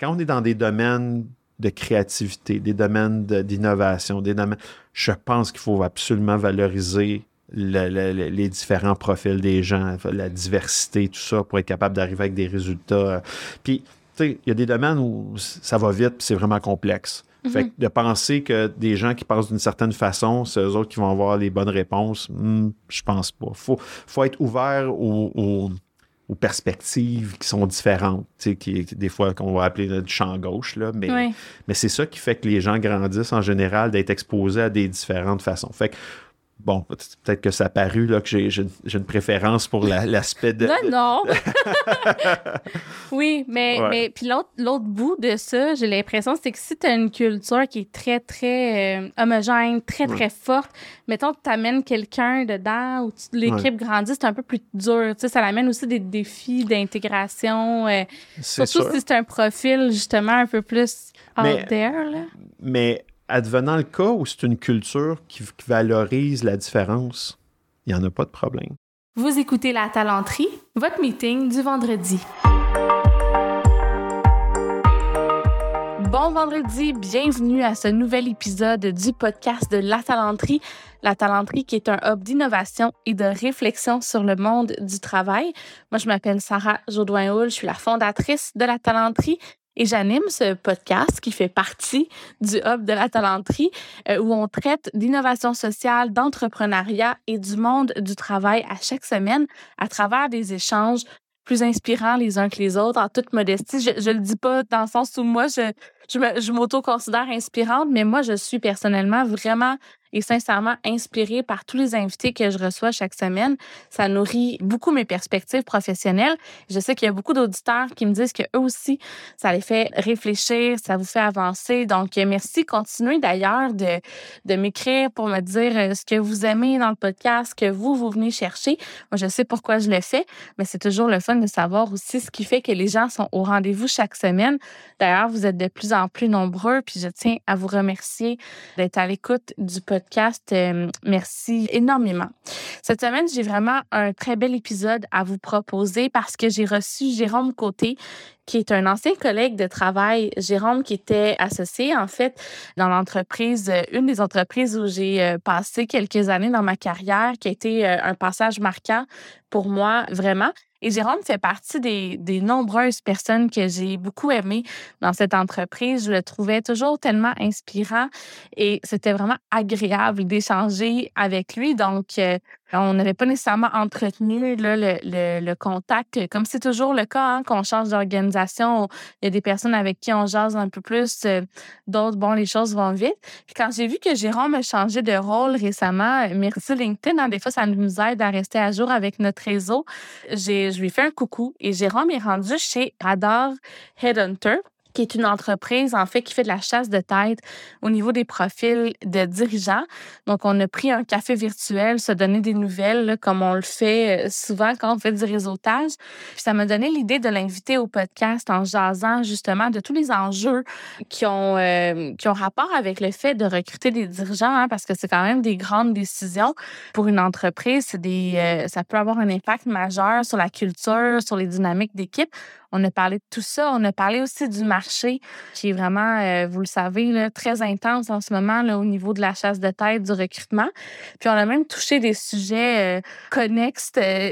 quand on est dans des domaines de créativité, des domaines d'innovation, des domaines, je pense qu'il faut absolument valoriser les différents profils des gens, la diversité, tout ça, pour être capable d'arriver avec des résultats. Puis, tu sais, il y a des domaines où ça va vite, puis c'est vraiment complexe. Fait que de penser que des gens qui pensent d'une certaine façon, c'est eux autres qui vont avoir les bonnes réponses, hmm, je pense pas. Faut, faut être ouvert aux, perspectives qui sont différentes, qui, des fois qu'on va appeler du champ gauche, là, mais, mais c'est ça qui fait que les gens grandissent en général, d'être exposés à des différentes façons. Fait que bon, peut-être que ça a paru là, que j'ai, une préférence pour l'aspect de. Non, non. oui, mais, mais puis l'autre, l'autre bout de ça, j'ai l'impression, c'est que si tu as une culture qui est très, très euh, homogène, très, très forte, mettons que tu amènes quelqu'un dedans ou l'équipe grandit, c'est un peu plus dur. Tu sais, ça amène aussi des défis d'intégration. Euh, surtout si c'est un profil, justement, un peu plus out there. Là. Mais advenant le cas où c'est une culture qui, valorise la différence, il n'y en a pas de problème. Vous écoutez La Talenterie, votre meeting du vendredi. Bon vendredi, bienvenue à ce nouvel épisode du podcast de La Talenterie. La Talenterie qui est un hub d'innovation et de réflexion sur le monde du travail. Moi, je m'appelle Sarah Jodoin-Houl, je suis la fondatrice de La Talenterie et j'anime ce podcast qui fait partie du Hub de la talenterie euh, où on traite d'innovation sociale, d'entrepreneuriat et du monde du travail à chaque semaine à travers des échanges plus inspirants les uns que les autres, en toute modestie. Je ne le dis pas dans le sens où moi, je, je, je m'auto-considère inspirante, mais moi, je suis personnellement vraiment et sincèrement inspirée par tous les invités que je reçois chaque semaine. Ça nourrit beaucoup mes perspectives professionnelles. Je sais qu'il y a beaucoup d'auditeurs qui me disent que eux aussi, ça les fait réfléchir, ça vous fait avancer. Donc, merci. Continuez d'ailleurs de, de m'écrire pour me dire euh, ce que vous aimez dans le podcast, ce que vous, vous venez chercher. Moi, je sais pourquoi je le fais, mais c'est toujours le fun de savoir aussi ce qui fait que les gens sont au rendez-vous chaque semaine. D'ailleurs, vous êtes de plus en plus nombreux, puis je tiens à vous remercier d'être à l'écoute du podcast Euh, merci énormément. Cette semaine, j'ai vraiment un très bel épisode à vous proposer parce que j'ai reçu Jérôme Côté, qui est un ancien collègue de travail. Jérôme, qui était associé, en fait, dans l'entreprise, euh, une des entreprises où j'ai euh, passé quelques années dans ma carrière, qui a été un passage marquant pour moi, vraiment. Et Jérôme fait partie des, des nombreuses personnes que j'ai beaucoup aimées dans cette entreprise. Je le trouvais toujours tellement inspirant et c'était vraiment agréable d'échanger avec lui. Donc, euh, on n'avait pas nécessairement entretenu là, le, le, contact, comme c'est toujours le cas hein, qu'on change d'organisation. Il y a des personnes avec qui on jase un peu plus, euh, d'autres, bon, les choses vont vite. Puis quand j'ai vu que Jérôme a changé de rôle récemment, merci LinkedIn, hein, des fois, ça nous aide à rester à jour avec notre réseau. J'ai, je lui ai fait un coucou et Jérôme est rendu chez Radar Headhunter qui est une entreprise, en fait, qui fait de la chasse de tête au niveau des profils de dirigeants. Donc, on a pris un café virtuel, se donner des nouvelles, comme on le fait euh, souvent quand on fait du réseautage. Puis, ça m'a donné l'idée de l'inviter au podcast en jasant, justement, de tous les enjeux qui ont, euh, qui ont rapport avec le fait de recruter des dirigeants, hein, parce que c'est quand même des grandes décisions pour une entreprise. Des, euh, ça peut avoir un impact majeur sur la culture, sur les dynamiques d'équipe. On a parlé de tout ça. On a parlé aussi du marché qui est vraiment, euh, vous le savez, très intense en ce moment là, au niveau de la chasse de tête, du recrutement. Puis on a même touché des sujets euh, connexes euh,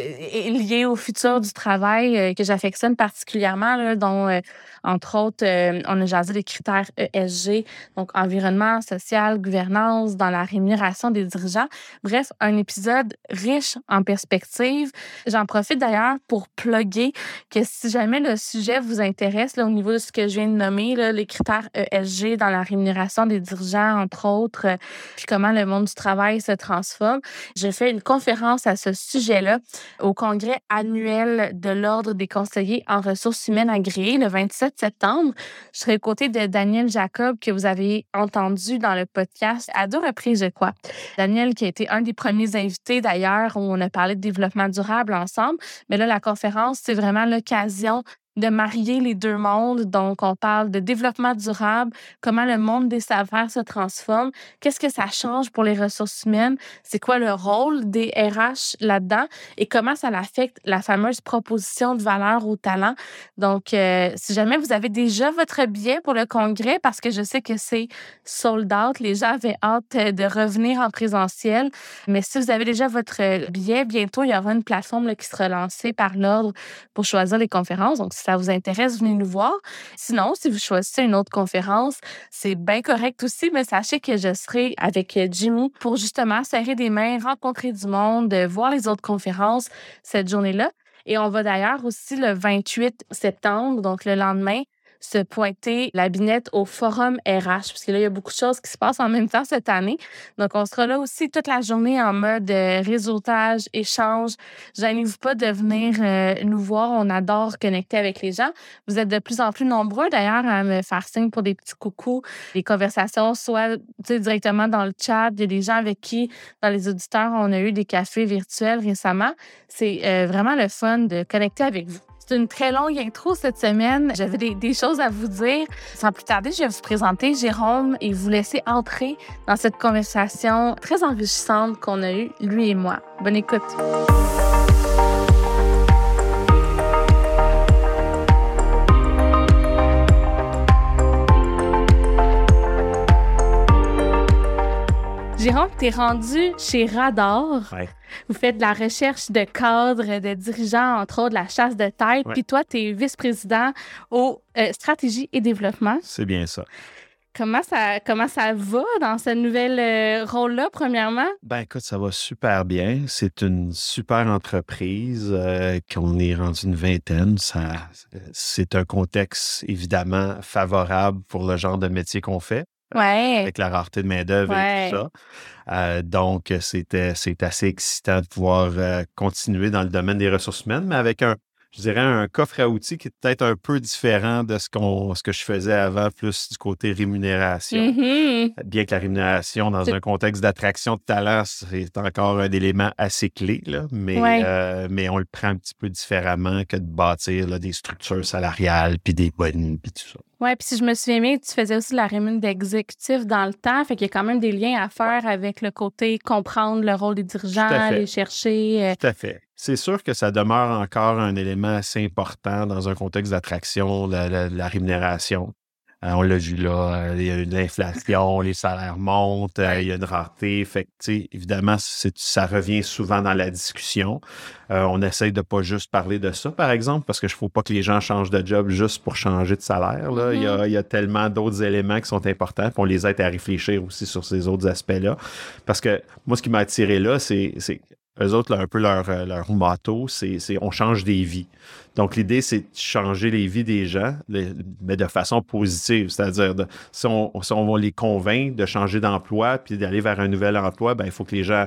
liés au futur du travail que j'affectionne particulièrement, dont entre autres, euh, on a jasé des critères ESG, donc environnement, social, gouvernance, dans la rémunération des dirigeants. Bref, un épisode riche en perspectives. J'en profite d'ailleurs pour plugger que si jamais le sujet vous intéresse, là, au niveau de ce que je viens de nommer, là, les critères ESG dans la rémunération des dirigeants, entre autres, euh, puis comment le monde du travail se transforme, j'ai fait une conférence à ce sujet-là au congrès annuel de l'Ordre des conseillers en ressources humaines agréées le 27 septembre. Je serai aux côtés de Daniel Jacob, que vous avez entendu dans le podcast à deux reprises, je crois. Daniel, qui a été un des premiers invités d'ailleurs, où on a parlé de développement durable ensemble. Mais là, la conférence, c'est vraiment l'occasion de marier les deux mondes. Donc, on parle de développement durable, comment le monde des affaires se transforme, qu'est-ce que ça change pour les ressources humaines, c'est quoi le rôle des RH là-dedans et comment ça affecte la fameuse proposition de valeur au talent. Donc, euh, si jamais vous avez déjà votre billet pour le congrès, parce que je sais que c'est sold out, les gens avaient hâte euh, de revenir en présentiel, mais si vous avez déjà votre billet, bientôt, il y aura une plateforme qui sera lancée par l'ordre pour choisir les conférences. Donc, si ça vous intéresse, venez nous voir. Sinon, si vous choisissez une autre conférence, c'est bien correct aussi, mais sachez que je serai avec euh, Jimmy pour justement serrer des mains, rencontrer du monde, voir les autres conférences cette journée-là. Et on va d'ailleurs aussi le 28 septembre, donc le lendemain, se pointer la binette au forum RH, parce que là, il y a beaucoup de choses qui se passent en même temps cette année. Donc, on sera là aussi toute la journée en mode euh, réseautage, échange. Gênez-vous pas de venir euh, nous voir. On adore connecter avec les gens. Vous êtes de plus en plus nombreux, d'ailleurs, à me faire signe pour des petits coucous, des conversations, soit directement dans le chat. Il y a des gens avec qui, dans les auditeurs, on a eu des cafés virtuels récemment. C'est euh, vraiment le fun de connecter avec vous. C'est une très longue intro cette semaine. J'avais des, choses à vous dire. Sans plus tarder, je vais vous présenter Jérôme et vous laisser entrer dans cette conversation très enrichissante qu'on a eue, lui et moi. Bonne écoute. Jérôme, tu es rendu chez Radar. Vous faites de la recherche de cadres, de dirigeants, entre autres de la chasse de tête. Puis toi, tu es vice-président aux euh, stratégies et développement. C'est bien ça. Comment ça, comment ça va dans ce nouvel euh, rôle-là, premièrement? Ben écoute, ça va super bien. C'est une super entreprise euh, qu'on est rendu une vingtaine. Ça, c'est un contexte évidemment favorable pour le genre de métier qu'on fait avec la rareté de main-d'œuvre et tout ça. Euh, donc, c'était, c'est assez excitant de pouvoir euh, continuer dans le domaine des ressources humaines, mais avec un, je dirais, un coffre à outils qui est peut-être un peu différent de ce, qu'on, ce que je faisais avant, plus du côté rémunération. Mm-hmm. Bien que la rémunération, dans un contexte d'attraction de talent, c'est encore un élément assez clé, là, mais, euh, mais on le prend un petit peu différemment que de bâtir des structures salariales, puis des bonnes, puis tout ça. Oui, puis si je me souviens bien, tu faisais aussi la rémunération d'exécutif dans le temps, fait qu'il y a quand même des liens à faire avec le côté comprendre le rôle des dirigeants, les chercher. Euh. Tout à fait. C'est sûr que ça demeure encore un élément assez important dans un contexte d'attraction, la, la, rémunération. Euh, on l'a vu là, euh, il y a une inflation, les salaires montent, euh, il y a une rareté. Fait que, évidemment, ça revient souvent dans la discussion. on essaye de pas juste parler de ça, par exemple, parce qu'il ne faut pas que les gens changent de job juste pour changer de salaire. Là. il, y a, mm-hmm. il, y a, tellement d'autres éléments qui sont importants, qu'on les aide à réfléchir aussi sur ces autres aspects-là. Parce que moi, ce qui m'a attiré là, c'est eux autres, un peu leur, euh, leur motto, c'est on change des vies. Donc, l'idée, c'est de changer les vies des gens, mais de façon positive. C'est-à-dire, si, on, si on va les convaincre de changer d'emploi puis d'aller vers un nouvel emploi, ben, il faut que les gens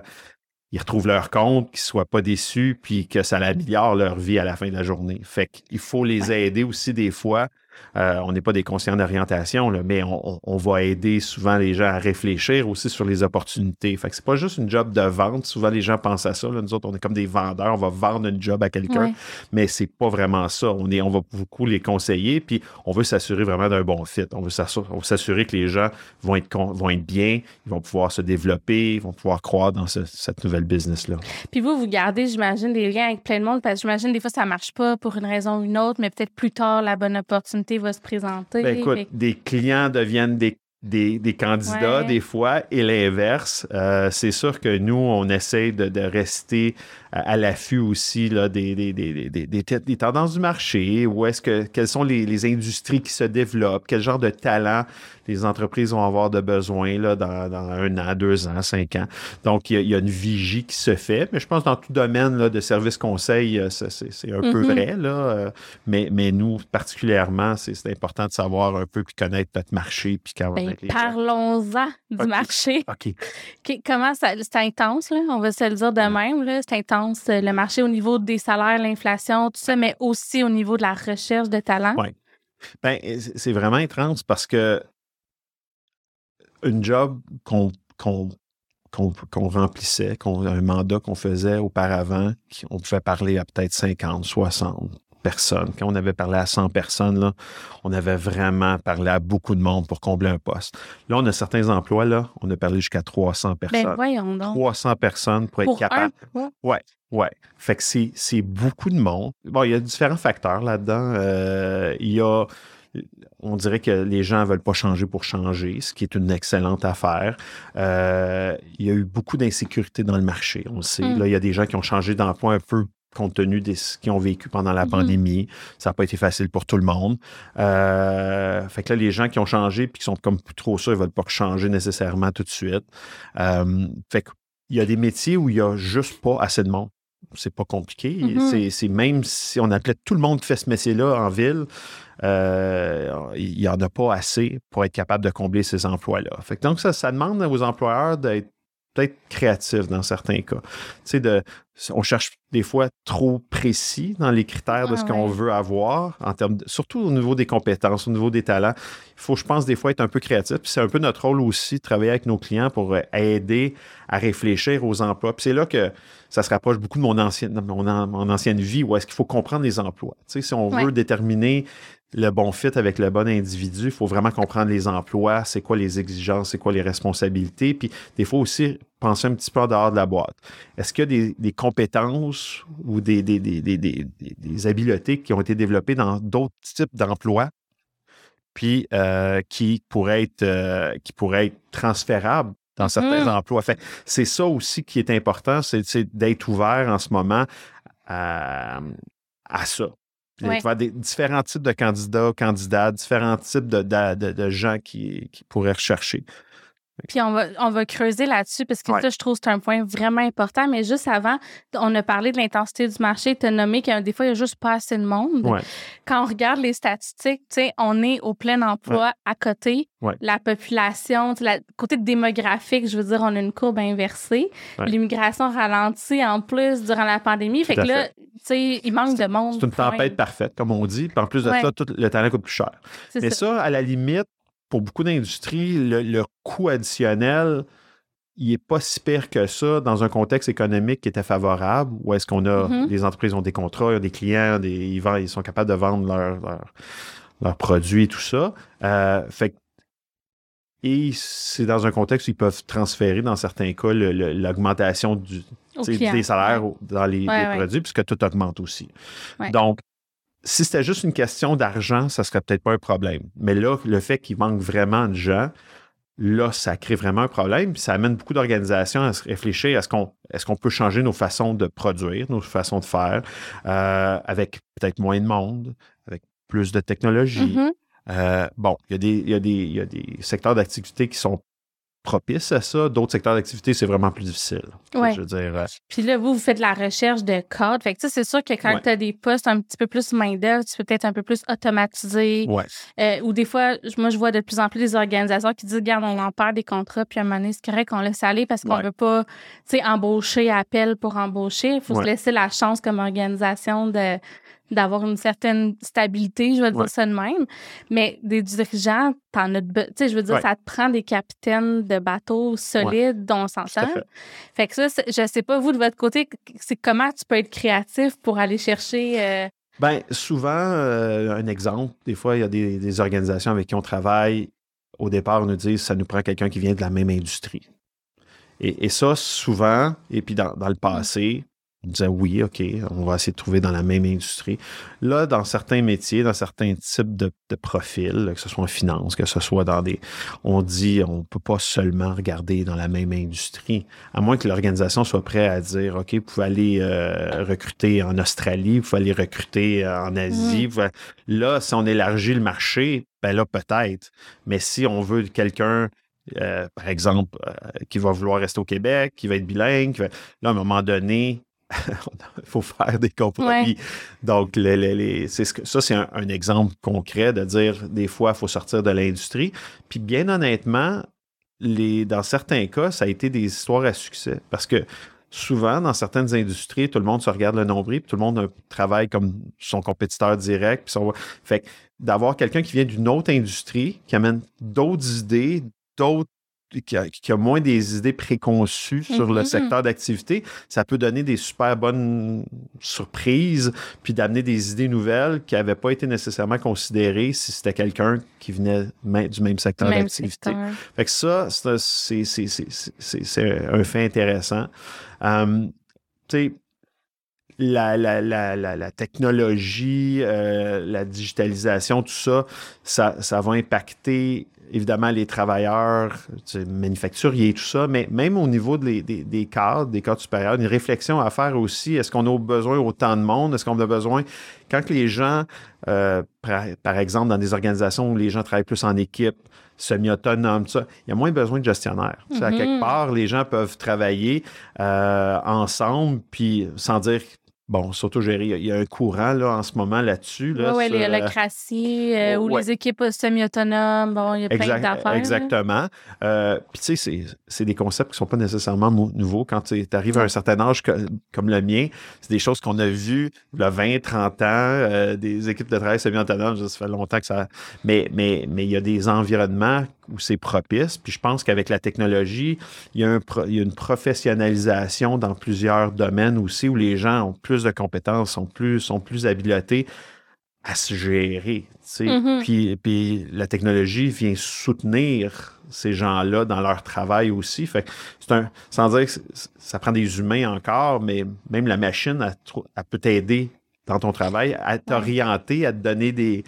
ils retrouvent leur compte, qu'ils ne soient pas déçus, puis que ça améliore leur vie à la fin de la journée. Fait qu'il faut les aider aussi des fois euh, on n'est pas des conseillers d'orientation, mais on, va aider souvent les gens à réfléchir aussi sur les opportunités. Fait que c'est pas juste une job de vente. Souvent, les gens pensent à ça. Nous autres, on est comme des vendeurs. On va vendre une job à quelqu'un, mais c'est pas vraiment ça. On, est, on va beaucoup les conseiller, puis on veut s'assurer vraiment d'un bon fit. On veut s'assurer que les gens vont être, vont être bien, ils vont pouvoir se développer, ils vont pouvoir croire dans cette nouvelle business-là. Puis vous, vous gardez, j'imagine, des liens avec plein de monde, parce que j'imagine des fois, ça marche pas pour une raison ou une autre, mais peut-être plus tard, la bonne opportunité va se présenter. Ben, écoute, des clients deviennent des des, candidats des fois et l'inverse. Euh, c'est sûr que nous, on essaie de, rester à, l'affût aussi là, des, des, des, tendances du marché, où est-ce que quelles sont les, les, industries qui se développent, quel genre de talent les entreprises vont avoir de besoin là, dans, un an, deux ans, cinq ans. Donc, il y, a, une vigie qui se fait, mais je pense que dans tout domaine là, de service conseil, euh, c'est un peu mm-hmm. vrai. Là, euh, mais, mais nous, particulièrement, c'est important de savoir un peu puis connaître notre marché. Puis ben, Parlons-en du marché. OK. Comment ça. C'est intense, là, on va se le dire de même. C'est intense, le marché au niveau des salaires, l'inflation, tout ça, mais aussi au niveau de la recherche de talent. Oui. Ben, c'est vraiment intense parce que une job qu'on remplissait, un mandat qu'on faisait auparavant, on pouvait parler à peut-être 50, 60, personnes. Quand on avait parlé à 100 personnes, là, on avait vraiment parlé à beaucoup de monde pour combler un poste. Là, on a certains emplois, là, on a parlé jusqu'à 300 personnes. Ben voyons donc. 300 personnes pour être capable. un? Ouais, ouais. Fait que c'est, c'est beaucoup de monde. Bon, il y a différents facteurs là-dedans. Euh, il y a, on dirait que les gens ne veulent pas changer pour changer, ce qui est une excellente affaire. Euh, il y a eu beaucoup d'insécurité dans le marché, on le sait. Mm. Là, il y a des gens qui ont changé d'emploi un peu compte tenu de ce qu'ils ont vécu pendant la Mhm. pandémie. Ça n'a pas été facile pour tout le monde. Euh, fait que là, les gens qui ont changé puis qui sont comme trop sûrs, ils ne veulent pas changer nécessairement tout de suite. Euh, fait qu'il y a des métiers où il n'y a juste pas assez de monde. C'est pas compliqué. Mhm. C'est- même si on appelait tout le monde qui fait ce métier-là en ville, euh, il n'y en a pas assez pour être capable de combler ces emplois-là. Fait que donc, ça, ça demande aux employeurs d'être peut-être créatifs dans certains cas. Tu sais, de, on cherche des fois trop précis dans les critères de Ah ce qu'on ouais. veut avoir, en termes de- surtout au niveau des compétences, au niveau des talents. Il faut, je pense, des fois être un peu créatif. Puis c'est un peu notre rôle aussi de travailler avec nos clients pour euh, aider à réfléchir aux emplois. Puis c'est là que ça se rapproche beaucoup de mon ancienne, de mon, an- mon ancienne vie, où est-ce qu'il faut comprendre les emplois. Tu sais, si on Ouais. veut déterminer le bon fit avec le bon individu, il faut vraiment comprendre les emplois, c'est quoi les exigences, c'est quoi les responsabilités, puis des fois aussi penser un petit peu en dehors de la boîte. Est-ce qu'il y a des, des compétences ou des, habiletés qui ont été développées dans d'autres types d'emplois, puis euh, qui, pourraient être, euh, qui pourraient être transférables dans certains Mhm. emplois? Fait, c'est ça aussi qui est important, c'est, c'est d'être ouvert en ce moment à, à ça. Ouais. ouvert à des différents types de candidats, candidates, différents types de, de, de- de gens qui, qui pourraient rechercher. Puis on va, on va creuser là-dessus parce que Ouais. ça, je trouve que c'est un point vraiment important. Mais juste avant, on a parlé de l'intensité du marché. Tu as nommé qu'il y a des fois, il n'y a juste pas assez de monde. Ouais. Quand on regarde les statistiques, tu sais, on est au plein emploi à côté. La population, la côté démographique, je veux dire, on a une courbe inversée. L'immigration ralentit en plus durant la pandémie. Fait que là, tu sais, il manque de monde. C'est une tempête parfaite, comme on dit. Puis en plus de ça, tout le talent coûte plus cher. Mais ça. ça, à la limite, pour beaucoup d'industries, le, le coût additionnel, il n'est pas si pire que ça dans un contexte économique qui était favorable, où est-ce qu'on a, Mhm. les entreprises ont des contrats, des clients, des, ils, vendent- ils sont capables de vendre leurs leurs produits et tout ça. Euh, fait que- et c'est dans un contexte où ils peuvent transférer, dans certains cas, l'augmentation du, des salaires dans les, Ouais, les ouais. produits, puisque tout augmente aussi. Ouais. Donc, si c'était juste une question d'argent, ça serait peut-être pas un problème. Mais là, le fait qu'il manque vraiment de gens, là, ça crée vraiment un problème. Puis ça amène beaucoup d'organisations à se réfléchir est-ce qu'on est qu'on peut changer nos façons de produire, nos façons de faire, euh, avec peut-être moins de monde, avec plus de technologie. Mhm. Euh, bon, il y, a des- il y, a des- il y a des secteurs d'activité qui sont propices à ça. D'autres secteurs d'activité, c'est vraiment plus difficile. Ouais. Je veux dire, euh, Puis là, vous, vous faites de la recherche de code. Fait que, tu sais, c'est sûr que quand Ouais. tu as des postes un petit peu plus main-d'œuvre, tu peux peut-être un peu plus automatiser. ouais. Euh, ou des fois, moi, je vois de plus en plus des organisations qui disent, regarde, on en perd des contrats, puis à un moment donné, c'est correct qu'on laisse aller parce qu'on Ouais. veut pas, tu sais, embaucher à appel pour embaucher. Il faut se laisser la chance comme organisation de d'avoir une certaine stabilité, je vais dire Ouais. ça de même. Mais des dirigeants, t'en as de Tu sais, je veux dire, Ouais. ça te prend des capitaines de bateaux solides dont on s'en Tout à sort. fait. Fait que ça, je sais pas, vous, de votre côté, c'est comment tu peux être créatif pour aller chercher. euh, Ben, souvent, euh, un exemple, des fois, il y a des, des organisations avec qui on travaille. Au départ, on nous dit ça nous prend quelqu'un qui vient de la même industrie. Et, et ça, souvent, et puis dans, dans le passé, on disait oui, OK, on va essayer de trouver dans la même industrie. Là, dans certains métiers, dans certains types de, de profils, que ce soit en finance, que ce soit dans des. On dit on ne peut pas seulement regarder dans la même industrie, à moins que l'organisation soit prête à dire OK, vous pouvez aller euh, recruter en Australie, vous pouvez aller recruter euh, en Asie. pouvez- Là, si on élargit le marché, ben là, peut-être. Mais si on veut quelqu'un. euh, par exemple, euh, qui va vouloir rester au Québec, qui va être bilingue, va- là, à un moment donné, il faut faire des compromis. Donc, les- les- les- c'est ce que- ça, c'est un, un exemple concret de dire des fois, il faut sortir de l'industrie. Puis, bien honnêtement, les, dans certains cas, ça a été des histoires à succès. Parce que souvent, dans certaines industries, tout le monde se regarde le nombril, puis tout le monde euh, travaille comme son compétiteur direct. Puis son- fait que d'avoir quelqu'un qui vient d'une autre industrie, qui amène d'autres idées, d'autres qui a, moins des idées préconçues sur le mm-hmm. secteur d'activité, ça peut donner des super bonnes surprises, puis d'amener des idées nouvelles qui n'avaient pas été nécessairement considérées si c'était quelqu'un qui venait du même secteur d'activité. Fait que ça, c'est un fait intéressant. Euh, tu sais, la, la, la, la, technologie, euh, la digitalisation, tout ça, ça, ça va impacter évidemment les travailleurs manufacturiers, tout ça, mais même au niveau des, des, cadres, des cadres supérieurs, une réflexion à faire aussi. Est-ce qu'on a besoin autant de monde? Est-ce qu'on a besoin, quand les gens, euh, par, exemple, dans des organisations où les gens travaillent plus en équipe, semi-autonomes, tout ça, il y a moins besoin de gestionnaires. À quelque mm-hmm. part, les gens peuvent travailler euh, ensemble, puis sans dire bon, s'autogérer. Il y a un courant là, en ce moment là-dessus. Là, oui, ouais, le crassi euh, ou les équipes semi-autonomes. Bon, il y a plein d'affaires. Exactement. Euh, puis, tu sais, c'est des concepts qui ne sont pas nécessairement nouveaux. Quand tu arrives à un certain âge comme le mien, c'est des choses qu'on a vues il y a 20, 30 ans, euh, des équipes de travail semi-autonomes. Ça fait longtemps que ça. Mais, mais, mais il y a des environnements où c'est propice. Puis je pense qu'avec la technologie, il y, a une professionnalisation dans plusieurs domaines aussi où les gens ont plus de compétences, sont plus, sont plus habiletés à se gérer. Mm-hmm. puis, puis la technologie vient soutenir ces gens-là dans leur travail aussi. Fait c'est un, sans dire que ça prend des humains encore, mais même la machine, elle peut t'aider dans ton travail, à t'orienter, à te donner des.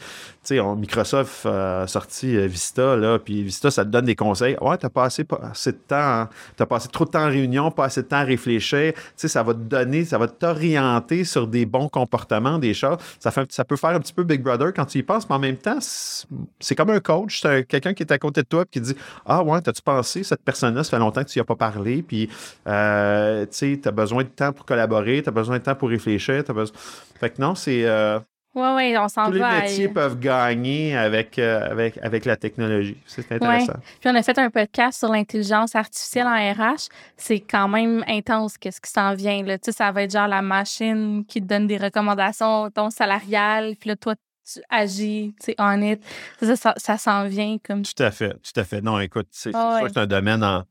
Microsoft a sorti euh, Vista, là, puis Vista, ça te donne des conseils. Ouais, t'as passé pas assez de temps, t'as passé trop de temps en réunion, pas assez de temps à réfléchir. Tu sais, ça va te donner, ça va t'orienter sur des bons comportements, des choses. Ça, fait, ça peut faire un petit peu Big Brother quand tu y penses, mais en même temps, c'est comme un coach, c'est quelqu'un qui est à côté de toi et qui dit Ah, ouais, t'as-tu pensé, cette personne-là, ça fait longtemps que tu n'y as pas parlé, puis, euh, tu t'as besoin de temps pour collaborer, t'as besoin de temps pour réfléchir, t'as besoin. Fait que non, c'est. Euh, oui, oui, on s'en va. Tous les métiers peuvent gagner avec, euh, avec, avec la technologie. C'est intéressant. Puis on a fait un podcast sur l'intelligence artificielle en RH. C'est quand même intense qu'est-ce qui s'en vient. Là. Tu sais, ça va être genre la machine qui te donne des recommandations, ton salarial, puis là, toi, tu agis, tu on it. Ça, ça, s'en vient comme. Tout à fait, tout à fait. Non, écoute, c'est ah c'est un domaine en.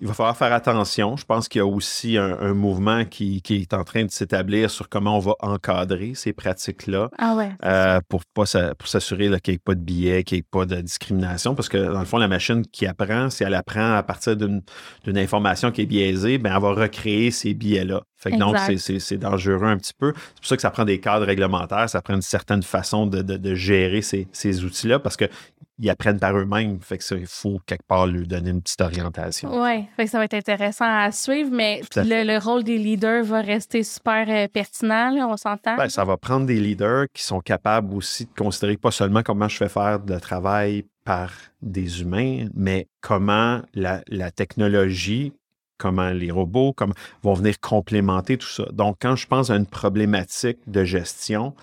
Il va falloir faire attention. Je pense qu'il y a aussi un, mouvement qui, qui, est en train de s'établir sur comment on va encadrer ces pratiques-là. Ah ouais. Euh, pour pas pour s'assurer qu'il n'y ait pas de biais, qu'il n'y ait pas de discrimination. Parce que dans le fond, la machine qui apprend, si elle apprend à partir d'une information qui est biaisée, ben elle va recréer ces biais-là. Fait que donc, c'est dangereux un petit peu. C'est pour ça que ça prend des cadres réglementaires, ça prend une certaine façon de, de, gérer ces, ces outils-là parce qu'ils apprennent par eux-mêmes. Fait que ça, il faut quelque part lui donner une petite orientation. Oui, fait que ça va être intéressant à suivre, mais le, rôle des leaders va rester super euh, pertinent, on s'entend? Ben, ça va prendre des leaders qui sont capables aussi de considérer pas seulement comment je fais faire le travail par des humains, mais comment la, la technologie comment les robots comme, vont venir complémenter tout ça. Donc, quand je pense à une problématique de gestion,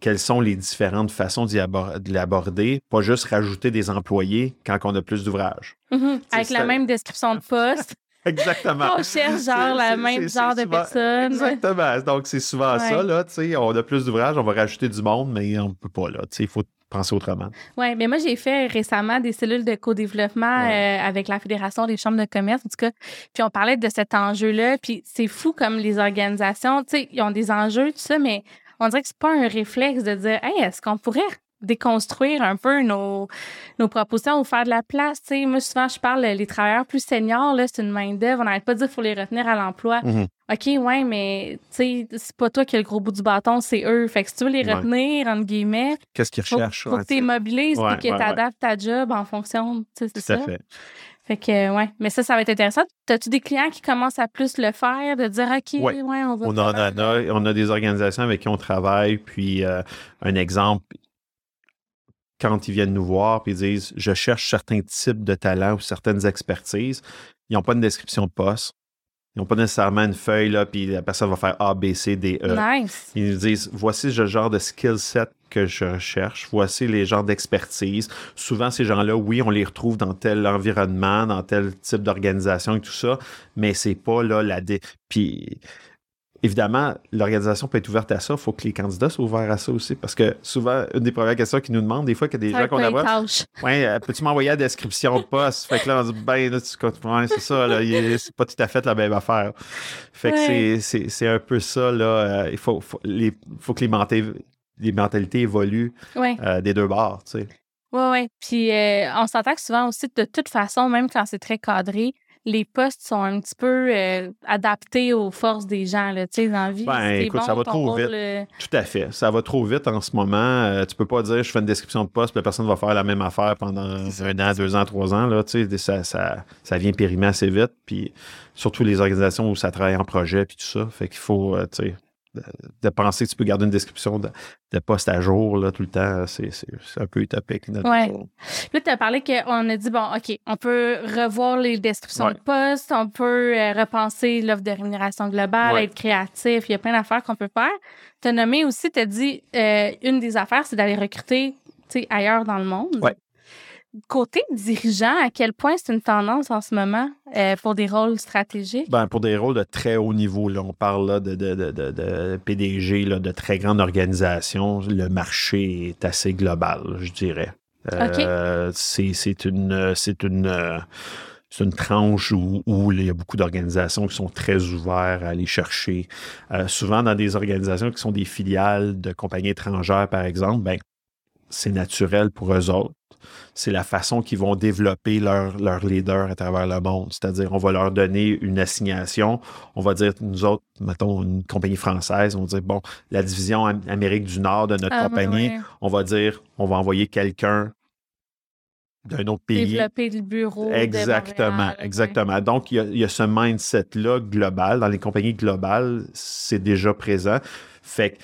quelles sont les différentes façons de l'aborder, pas juste rajouter des employés quand on a plus d'ouvrages. Mm-hmm. Avec la même description de poste. Exactement. On cherche genre le même genre de personnes. Exactement. Donc, c'est souvent ça, là, tu sais, on a plus d'ouvrages, on va rajouter du monde, mais on ne peut pas, là, tu sais, il faut penser autrement. Oui, mais moi, j'ai fait récemment des cellules de co-développement euh, avec la Fédération des chambres de commerce, en tout cas. Puis on parlait de cet enjeu-là. Puis c'est fou comme les organisations, tu sais, ils ont des enjeux, tout ça, mais on dirait que c'est pas un réflexe de dire, hey, est-ce qu'on pourrait déconstruire un peu nos, nos propositions ou faire de la place. sais? Moi, souvent, je parle, les travailleurs plus seniors, c'est une main-d'œuvre. On n'arrête pas de dire qu'il faut les retenir à l'emploi. Mm-hmm. OK, ouais, mais c'est pas toi qui as le gros bout du bâton, c'est eux. Fait que si tu veux les retenir, entre guillemets. Qu'est-ce qu'ils recherchent? Faut, que tu mobilises et que tu adaptes ta job en fonction. C'est ça. Fait. fait que, ouais. Mais ça, ça va être intéressant. As-tu des clients qui commencent à plus le faire, de dire, OK, ouais, on va. On, en a, on a des organisations avec qui on travaille. Puis, euh, un exemple, quand ils viennent nous voir et disent je cherche certains types de talents ou certaines expertises, ils n'ont pas une description de poste. Ils n'ont pas nécessairement une feuille, là, puis la personne va faire A, B, C, D, E. Nice. Ils nous disent voici le genre de skill set que je recherche, voici les genres d'expertise. Souvent, ces gens-là, oui, on les retrouve dans tel environnement, dans tel type d'organisation et tout ça, mais c'est pas là la. Dé... Puis évidemment, l'organisation peut être ouverte à ça. Il faut que les candidats soient ouverts à ça aussi. Parce que souvent, une des premières questions qu'ils nous demandent, des fois, qu'il y a des gens qu'on approche. Ouais, euh, peux-tu m'envoyer la description de poste? fait que là, on dit, ben, là, tu comprends, c'est ça, là, c'est pas tout à fait la même affaire. Fait que c'est un peu ça, là. Euh, il faut, faut, faut que les, les mentalités évoluent euh, des deux bords, tu sais. Oui, oui. Puis on s'entend que souvent aussi, de toute façon, même quand c'est très cadré, les postes sont un petit peu euh, adaptés aux forces des gens, là, tu sais, dans la vie. Ben, écoute, ça va trop vite. Tout à fait. Ça va trop vite en ce moment. Tu euh, tu peux pas dire, je fais une description de poste, puis la personne va faire la même affaire pendant un an, deux ans, trois ans, là, tu sais, ça, ça, ça vient périmer assez vite, puis surtout les organisations où ça travaille en projet, puis tout ça. Fait qu'il faut, euh, tu sais, de, penser que tu peux garder une description de, poste à jour là, tout le temps, c'est un peu utopique. Oui. Là, tu as parlé qu'on a dit, bon, OK, on peut revoir les descriptions de poste, on peut euh, repenser l'offre de rémunération globale, être créatif, il y a plein d'affaires qu'on peut faire. Tu as nommé aussi, tu as dit, euh, une des affaires, c'est d'aller recruter ailleurs dans le monde. Oui. Côté dirigeant, à quel point c'est une tendance en ce moment euh, pour des rôles stratégiques? Ben, pour des rôles de très haut niveau, là, on parle là, de, de, de, de, PDG là, de très grandes organisations. Le marché est assez global, je dirais. Euh, c'est une. C'est une c'est une tranche où, où, il y a beaucoup d'organisations qui sont très ouvertes à aller chercher. Euh, souvent dans des organisations qui sont des filiales de compagnies étrangères, par exemple, ben, c'est naturel pour eux autres c'est la façon qu'ils vont développer leur, leur leader à travers le monde. C'est-à-dire, on va leur donner une assignation. On va dire, nous autres, mettons, une compagnie française, on va dire, bon, la division Amérique du Nord de notre ah, compagnie, on va dire, on va envoyer quelqu'un d'un autre pays. Développer le bureau. Exactement, exactement. Donc, il y, a, il y a ce mindset-là global. Dans les compagnies globales, c'est déjà présent. Fait que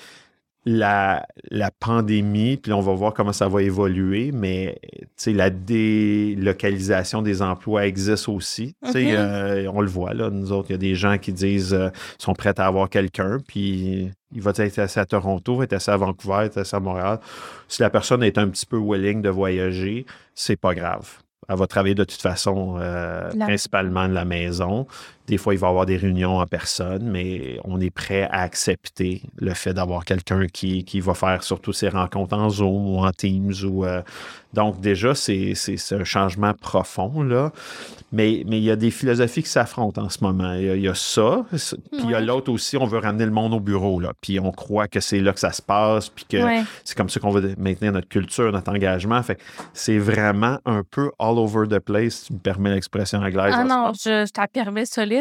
la, la pandémie, puis on va voir comment ça va évoluer, mais la délocalisation des emplois existe aussi. Euh, on le voit, là, nous autres, il y a des gens qui disent euh, sont prêts à avoir quelqu'un, puis il va être assis à Toronto, il va être assis à Vancouver, il va être assis à Montréal. Si la personne est un petit peu willing de voyager, c'est pas grave. Elle va travailler de toute façon euh, principalement de la maison. Des fois, il va y avoir des réunions en personne, mais on est prêt à accepter le fait d'avoir quelqu'un qui, qui, va faire surtout ses rencontres en Zoom ou en Teams. Ou, euh, donc, déjà, c'est un changement profond, là. Mais, mais il y a des philosophies qui s'affrontent en ce moment. Il y a, ça, puis il y a l'autre aussi, on veut ramener le monde au bureau, là. Puis on croit que c'est là que ça se passe, puis que c'est comme ça qu'on veut maintenir notre culture, notre engagement. Fait c'est vraiment un peu all over the place, si tu me permets l'expression anglaise. Ah non, je, je t'affirmais solide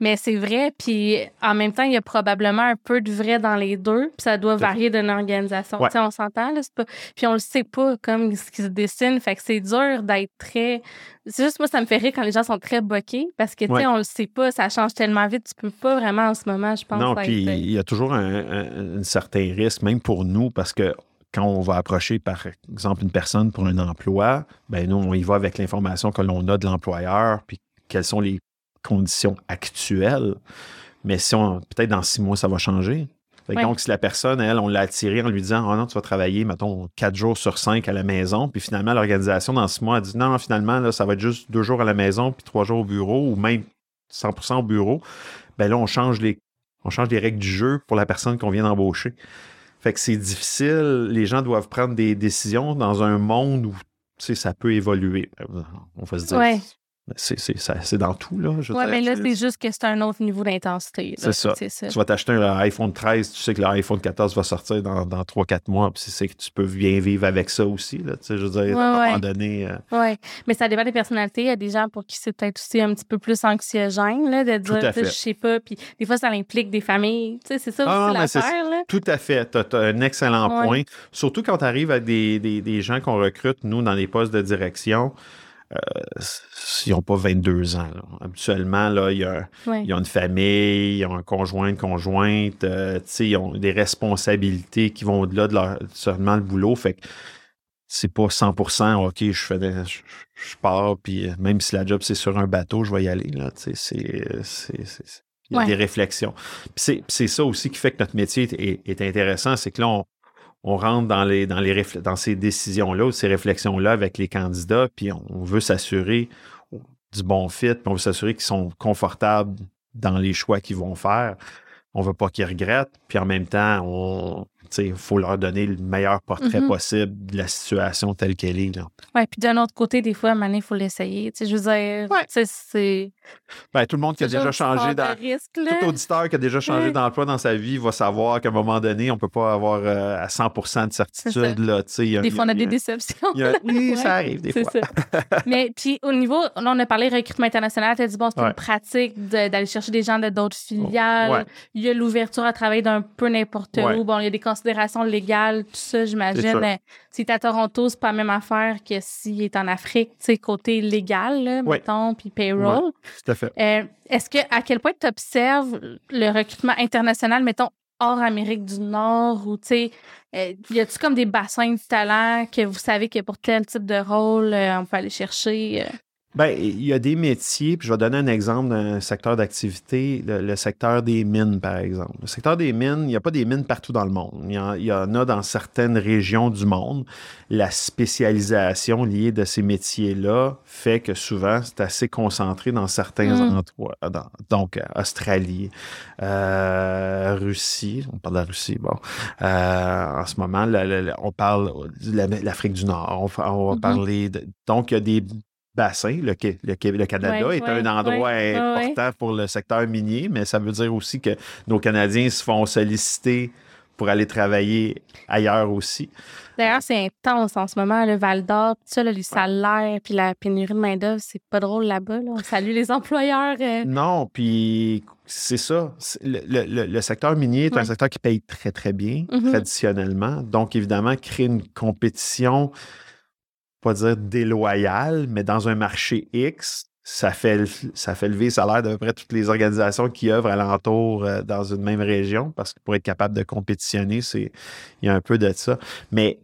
mais c'est vrai. Puis en même temps, il y a probablement un peu de vrai dans les deux. Puis ça doit varier d'une organisation. sais, On s'entend, là. Pas... Puis on le sait pas comme ce qui se dessine. Fait que c'est dur d'être très. C'est juste moi, ça me fait rire quand les gens sont très boqués parce que, tu sais, on le sait pas, ça change tellement vite. Tu peux pas vraiment en ce moment, je pense. Non, puis il y a toujours un, certain risque, même pour nous, parce que quand on va approcher, par exemple, une personne pour un emploi, ben nous, on y va avec l'information que l'on a de l'employeur, puis quels sont les conditions actuelles. Mais si on, peut-être dans six mois, ça va changer. Donc, si la personne, elle, on l'a attirée en lui disant Oh non, tu vas travailler, mettons, quatre jours sur cinq à la maison, puis finalement, l'organisation, dans six mois, a dit Non, finalement, là, ça va être juste deux jours à la maison, puis trois jours au bureau, ou même 100% au bureau. Ben là, on change les, on change les règles du jeu pour la personne qu'on vient d'embaucher. Fait que c'est difficile. Les gens doivent prendre des décisions dans un monde où ça peut évoluer. On va se dire, c'est dans tout, là. Oui, mais là, c'est juste que c'est un autre niveau d'intensité. C'est ça. Tu vas t'acheter un iPhone 13, tu sais que l'iPhone 14 va sortir dans, dans 3-4 mois, puis c'est que tu peux bien vivre avec ça aussi, là. Tu sais, je veux dire, à un moment donné. Euh, oui, mais ça dépend des personnalités. Il y a des gens pour qui c'est peut-être aussi un petit peu plus anxiogène, là, de dire, je sais pas, puis des fois, ça implique des familles. Tu sais, c'est ça ah, aussi l'affaire, là. Tout à fait. Tu as, un excellent point. Surtout quand tu arrives à des, des, des gens qu'on recrute, nous, dans les postes de direction. Euh, ils n'ont pas 22 ans. Habituellement, là, il y a, ils ont une famille, ils ont un conjoint, une conjointe, euh, ils ont des responsabilités qui vont au-delà de leur, seulement le boulot. Fait que c'est pas 100% OK, je fais je, pars, puis euh, même si la job c'est sur un bateau, je vais y aller. Là, c'est, il y a des réflexions. c'est, ça aussi qui fait que notre métier est, est intéressant, c'est que là, on, on rentre dans, les, dans, les dans ces décisions-là, ces réflexions-là avec les candidats, puis on, veut s'assurer du bon fit, puis on veut s'assurer qu'ils sont confortables dans les choix qu'ils vont faire. on veut pas qu'ils regrettent, puis en même temps, on, il faut leur donner le meilleur portrait Mhm. possible de la situation telle qu'elle est. Ouais, puis d'un autre côté, des fois, à il faut l'essayer. Je veux dire, Ouais. c'est. Ben, tout le monde qui a déjà changé dans, risque, tout auditeur qui a déjà changé Ouais. d'emploi dans sa vie va savoir qu'à un moment donné, on peut pas avoir euh, à 100 de certitude. Là, a- Des fois, on a des déceptions. a- oui, Ouais. ça arrive des fois. ça. Mais puis au niveau, là, on a parlé recrutement international, tu as dit, bon, c'est Ouais. une pratique de- d'aller chercher des gens de d'autres filiales. Ouais. Il y a l'ouverture à travailler d'un peu n'importe où. Bon, il y a des considérations légales, tout ça, j'imagine. S'il est à Toronto, c'est pas la même affaire que s'il est en Afrique, tu sais, côté légal, là, mettons, puis payroll. Tout à fait. Euh, Est-ce que, à quel point tu observes le recrutement international, mettons, hors Amérique du Nord, ou, tu sais, euh, y a-tu comme des bassins de talent que vous savez que pour tel type de rôle, euh, on peut aller chercher? Ben, il y a des métiers, puis je vais donner un exemple d'un secteur d'activité, le, le secteur des mines, par exemple. Le secteur des mines, il n'y a pas des mines partout dans le monde. Il y, en, il y en a dans certaines régions du monde. La spécialisation liée de ces métiers-là fait que souvent, c'est assez concentré dans certains Mm. endroits. Dans- donc, euh, Australie, euh, Russie, on parle de la Russie, bon. Euh, en ce moment, la- la- la- on parle de la- l'Afrique du Nord. On, va Mhm. parler de... Donc, il y a des bassins. Le, le, le Canada Ouais, est ouais, un endroit ouais, important pour le secteur minier, mais ça veut dire aussi que nos Canadiens se font solliciter pour aller travailler ailleurs aussi. D'ailleurs, c'est intense en ce moment, le Val d'Or, tout ça, là, les salaires, puis la pénurie de main-d'œuvre, c'est pas drôle là-bas. Là. On salue les employeurs. euh. Non, puis c'est ça. Le, le- le- secteur minier est un secteur qui paye très, très bien, Mhm. traditionnellement. Donc, évidemment, créer une compétition, pas dire déloyale, mais dans un marché X, ça fait, ça fait lever le salaire d'à peu près toutes les organisations qui œuvrent alentour euh, dans une même région, parce que pour être capable de compétitionner, c'est il y a un peu de ça. Mais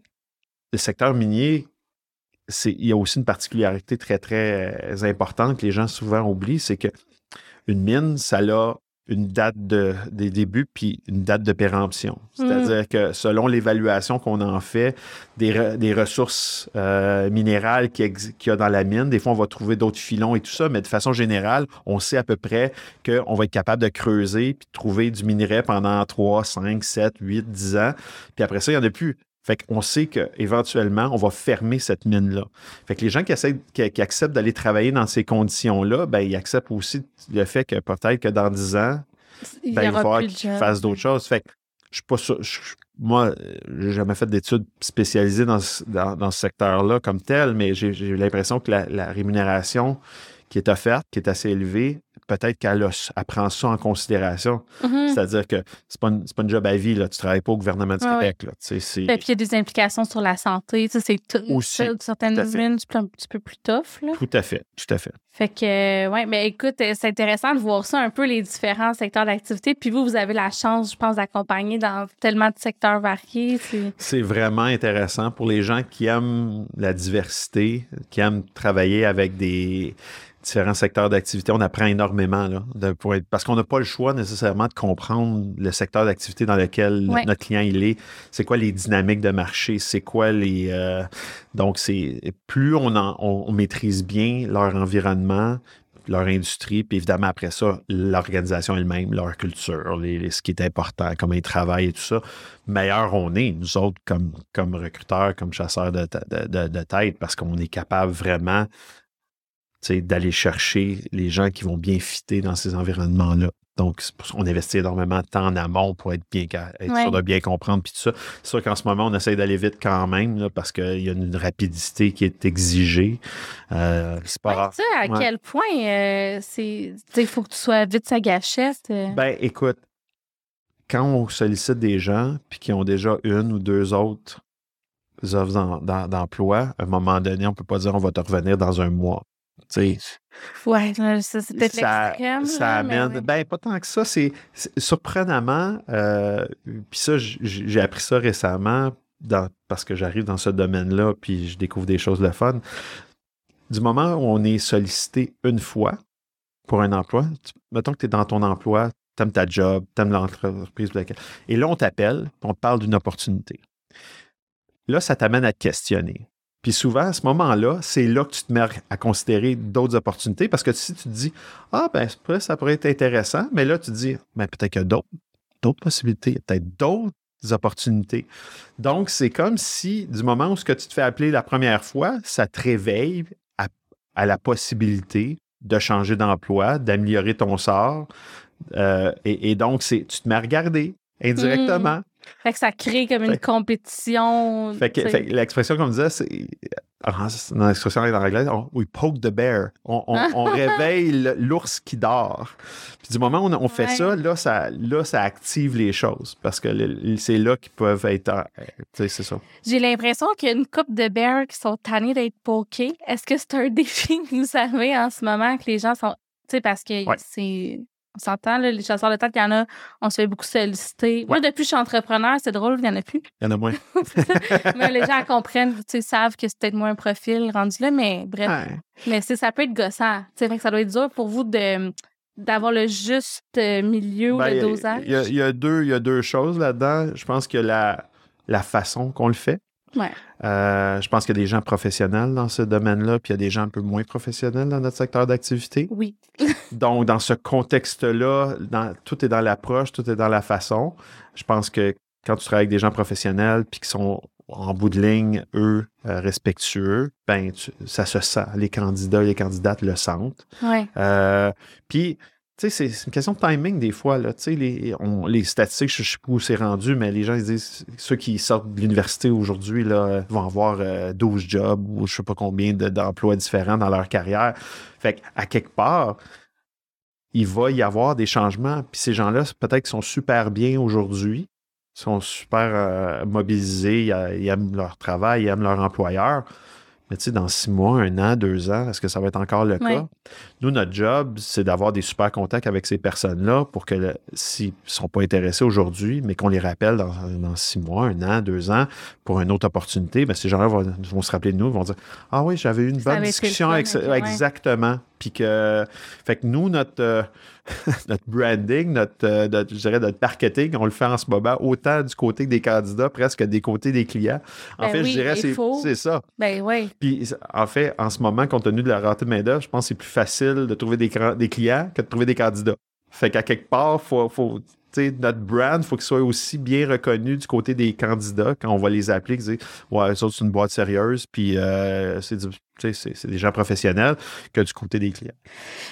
le secteur minier, c'est, il y a aussi une particularité très, très euh, importante que les gens souvent oublient, c'est que une mine, ça a une date de, des débuts puis une date de péremption. C'est-à-dire que selon l'évaluation qu'on en fait des, re- des ressources euh, minérales qu'il y a dans la mine, des fois on va trouver d'autres filons et tout ça, mais de façon générale, on sait à peu près qu'on va être capable de creuser puis de trouver du minerai pendant 3, 5, 7, 8, 10 ans. Puis après ça, il n'y en a plus. Fait qu'on sait qu'éventuellement, on va fermer cette mine-là. Fait que les gens qui, essaient, qui, qui acceptent d'aller travailler dans ces conditions-là, ben, ils acceptent aussi le fait que peut-être que dans 10 ans, Il ben, il va falloir qu'ils fassent d'autres choses. Fait que je suis pas sûr. je- moi, j'ai jamais fait d'études spécialisées dans ce, dans, dans ce secteur-là comme tel, mais j'ai l'impression que la, la rémunération qui est offerte, qui est assez élevée, peut-être qu'elle prend ça en considération. Mhm. C'est-à-dire que c'est pas, une- pas une job à vie, là. Tu travailles pas au gouvernement du Ouais, Québec, là. Tu sais, Et Ben, puis, il y a des implications sur la santé. Tu sais, c'est tout. Aussi, certaines c'est un petit peu plus tough. Là. Tout à fait, tout à fait. Fait que, euh, ouais, mais écoute, euh, c'est intéressant de voir ça un peu, les différents secteurs d'activité. Puis vous, vous avez la chance, je pense, d'accompagner dans tellement de secteurs variés. C'est vraiment intéressant pour les gens qui aiment la diversité, qui aiment travailler avec des différents secteurs d'activité. On apprend énormément là, de- pour être- parce qu'on n'a pas le choix nécessairement de comprendre le secteur d'activité dans lequel Ouais. notre client il est. C'est quoi les dynamiques de marché, c'est quoi les euh, donc c'est plus on, en- on, on maîtrise bien leur environnement, leur industrie, puis évidemment après ça, l'organisation elle-même, leur culture, les- les- ce qui est important, comment ils travaillent et tout ça, meilleur on est, nous autres, comme, comme recruteurs, comme chasseurs de, de, de- de tête, parce qu'on est capable vraiment d'aller chercher les gens qui vont bien fitter dans ces environnements-là. Donc, qu'on investit énormément de temps en amont pour être bien ca- être Ouais. sûr de bien comprendre puis tout ça. C'est sûr qu'en ce moment, on essaie d'aller vite quand même là, parce qu'il y a une rapidité qui est exigée. Euh, c'est pas Ouais, rare. tu sais, à Ouais. quel point euh, c'est. Il faut que tu sois vite sa gâchette. euh. Ben, écoute, quand on sollicite des gens puis qui ont déjà une ou deux autres offres d'em- d'em- d'emploi, à un moment donné, on peut pas dire on va te revenir dans un mois. Ouais, c'est peut-être ça, l'extrême. ça amène. ouais. Ben, pas tant que ça. C'est surprenamment. euh, puis ça, j'ai appris ça récemment dans- parce que j'arrive dans ce domaine-là, puis je découvre des choses de fun. Du moment où on est sollicité une fois pour un emploi, tu- mettons que tu es dans ton emploi, tu aimes ta job, tu aimes l'entreprise, et là, on t'appelle, on te parle d'une opportunité. Là, ça t'amène à te questionner. Puis souvent, à ce moment-là, c'est là que tu te mets à considérer d'autres opportunités parce que si tu te dis, ah, ben, ça pourrait- ça pourrait être intéressant, mais là, tu te dis, ben, peut-être qu'il y a d'autres d'autres possibilités, il y a peut-être d'autres opportunités. Donc, c'est comme si, du moment où ce que tu te fais appeler la première fois, ça te réveille à, la possibilité de changer d'emploi, d'améliorer ton sort. Euh, et, donc, c'est, tu te mets à regarder indirectement. Mmh. Fait que ça crée comme une compétition. Fait que, l'expression qu'on disait, c'est dans l'expression en anglais, on, we poke the bear. On, réveille l'ours qui dort. Puis du moment où on, fait ça, là ça, là, ça active les choses parce que c'est là qu'ils peuvent être. Euh, c'est ça. J'ai l'impression qu'il y a une coupe de bears qui sont tannés d'être pokés. Est-ce que c'est un défi que vous savez en ce moment que les gens sont. Tu sais, parce que c'est on s'entend, les chasseurs de tête, il y en a, on se fait beaucoup solliciter. Moi, depuis que je suis entrepreneur, c'est drôle, il n'y en a plus. Il y en a moins. mais les gens comprennent, tu sais, savent que c'est peut-être moins un profil rendu là, mais bref. Mais ça peut être gossant. Tu sais, ça doit être dur pour vous de d'avoir le juste euh, milieu ben, le dosage. Il y, a, deux, il y a deux choses là-dedans. Je pense que la, la façon qu'on le fait. Euh, je pense qu'il y a des gens professionnels dans ce domaine-là, puis il y a des gens un peu moins professionnels dans notre secteur d'activité. Oui. Donc, dans ce contexte-là, tout est dans l'approche, tout est dans la façon. Je pense que quand tu travailles avec des gens professionnels, puis qui sont en bout de ligne, eux, euh, respectueux, ben, ça se sent. Les candidats et les candidates le sentent. Ouais. Euh, puis, c'est une question de timing des fois. Là. Les, les statistiques, je ne sais pas où c'est rendu, mais les gens ils disent ceux qui sortent de l'université aujourd'hui vont avoir 12 euh, jobs ou je ne sais pas combien d'emplois différents dans leur carrière. Fait qu'à quelque part, il va y avoir des changements. Puis ces gens-là, peut-être qu'ils sont super bien aujourd'hui, sont super euh, mobilisés, ils aiment leur travail, ils aiment leur employeur. Mais tu sais, dans six mois, un an, deux ans, est-ce que ça va être encore le cas? Nous, notre job, c'est d'avoir des super contacts avec ces personnes-là pour que s'ils ne sont pas intéressés aujourd'hui, mais qu'on les rappelle dans, six mois, un an, deux ans, pour une autre opportunité, bien, ces gens-là vont, se rappeler de nous, vont dire Ah oui, j'avais eu une bonne discussion avec, Exactement. Puis que, fait que nous, notre, euh, notre branding, euh, notre, je dirais notre marketing, on le fait en ce moment autant du côté des candidats, presque des côtés des clients. En ben fait, je dirais, c'est ça. Ben oui. Puis, en fait, en ce moment, compte tenu de la rareté de main-d'œuvre, je pense que c'est plus facile de trouver des, clients que de trouver des candidats. Fait qu'à quelque part, faut, faut notre brand, il faut qu'il soit aussi bien reconnu du côté des candidats quand on va les appeler, dire Ouais, ça, c'est une boîte sérieuse, puis euh, c'est c'est des gens professionnels que du côté des clients.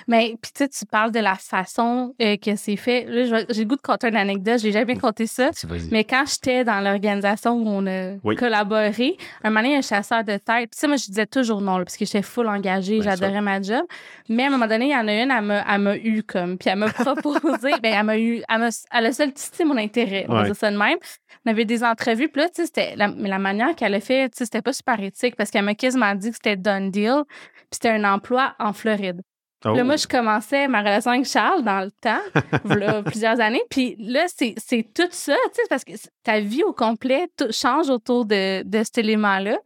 Mais puis tu tu parles de la façon euh, que c'est fait. Là, j'ai le goût de compter une anecdote. J'ai jamais compté ça. Mais quand j'étais dans l'organisation où on a collaboré, un moment donné, un chasseur de tête. Puis moi, je disais toujours non, parce que j'étais full engagée, j'adorais ma job. Mais à un moment donné, il y en a une, elle m'a eu comme, puis elle m'a proposé, ben elle m'a eu, elle, a, elle a sollicité mon intérêt. On va dire ça de même. On avait des entrevues, puis là, tu sais, c'était la, la manière qu'elle a fait, tu sais, c'était pas super éthique parce qu'elle m'a quasiment dit que c'était deal. Puis c'était un emploi en Floride. Là, moi, oh. je commençais ma relation avec Charles dans le temps, plusieurs années. Puis là, c'est tout ça, tu sais, parce que ta vie au complet change autour de, de cet élément-là.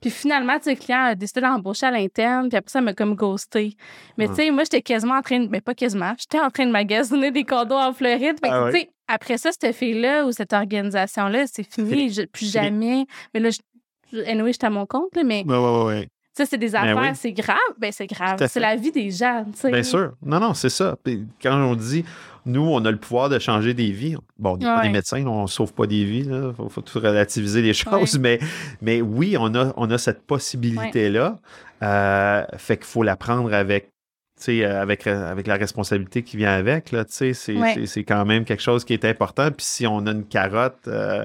Puis finalement, tu sais, le client a décidé d'embaucher à l'interne, puis après ça, m'a comme ghosté. Mais tu sais, moi, j'étais quasiment en train de. Mais pas quasiment, j'étais en train de magasiner des condos en Floride. Ah tu sais, après ça, cette fille-là ou cette organisation-là, c'est fini, plus jamais. Mais là, je, anyway, j'étais à mon compte, là, mais. Ouais, ouais, ouais. Ça, c'est des ben affaires, c'est grave. Ben, c'est grave. C'est la vie des gens, tu sais. Bien sûr. Non, non, c'est ça. quand on dit, nous, on a le pouvoir de changer des vies. Bon, on n'est médecins, on ne sauve pas des vies. Il faut, tout relativiser les choses. Mais, mais oui, on a, on a cette possibilité-là. Euh, fait qu'il faut la prendre avec avec, avec la responsabilité qui vient avec, là, c'est, c'est quand même quelque chose qui est important. Puis si on a une carotte, euh,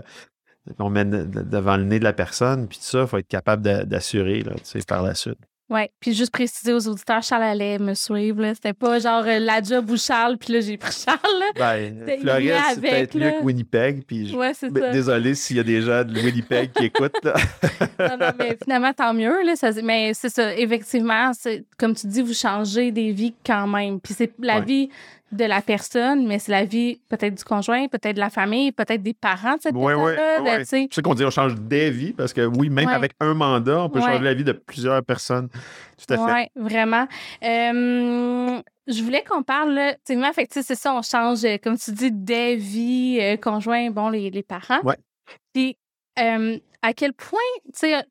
on met devant le nez de la personne, puis tout ça, il faut être capable d'assurer par la suite. Oui, puis juste préciser aux auditeurs, Charles allait me suivre. C'était pas genre euh, la job ou Charles, puis là, j'ai pris Charles. Ben, Floride, c'est peut-être que Winnipeg. Puis ouais, c'est ça. Désolé s'il y a des gens de Winnipeg qui écoutent. non, non, mais finalement, tant mieux. Là, ça, mais c'est ça, effectivement, comme tu dis, vous changez des vies quand même. Puis c'est la vie de la personne, mais c'est la vie peut-être du conjoint, peut-être de la famille, peut-être des parents de cette personne-là. C'est ça qu'on dit, on change des vies, parce que oui, même avec un mandat, on peut changer la vie de plusieurs personnes. Tout à fait. Oui, vraiment. je voulais qu'on parle, effectivement, fait c'est ça, on change, comme tu dis, des vies, euh, conjoints, bon, les, les parents. Oui. Puis, à quel point, tu sais,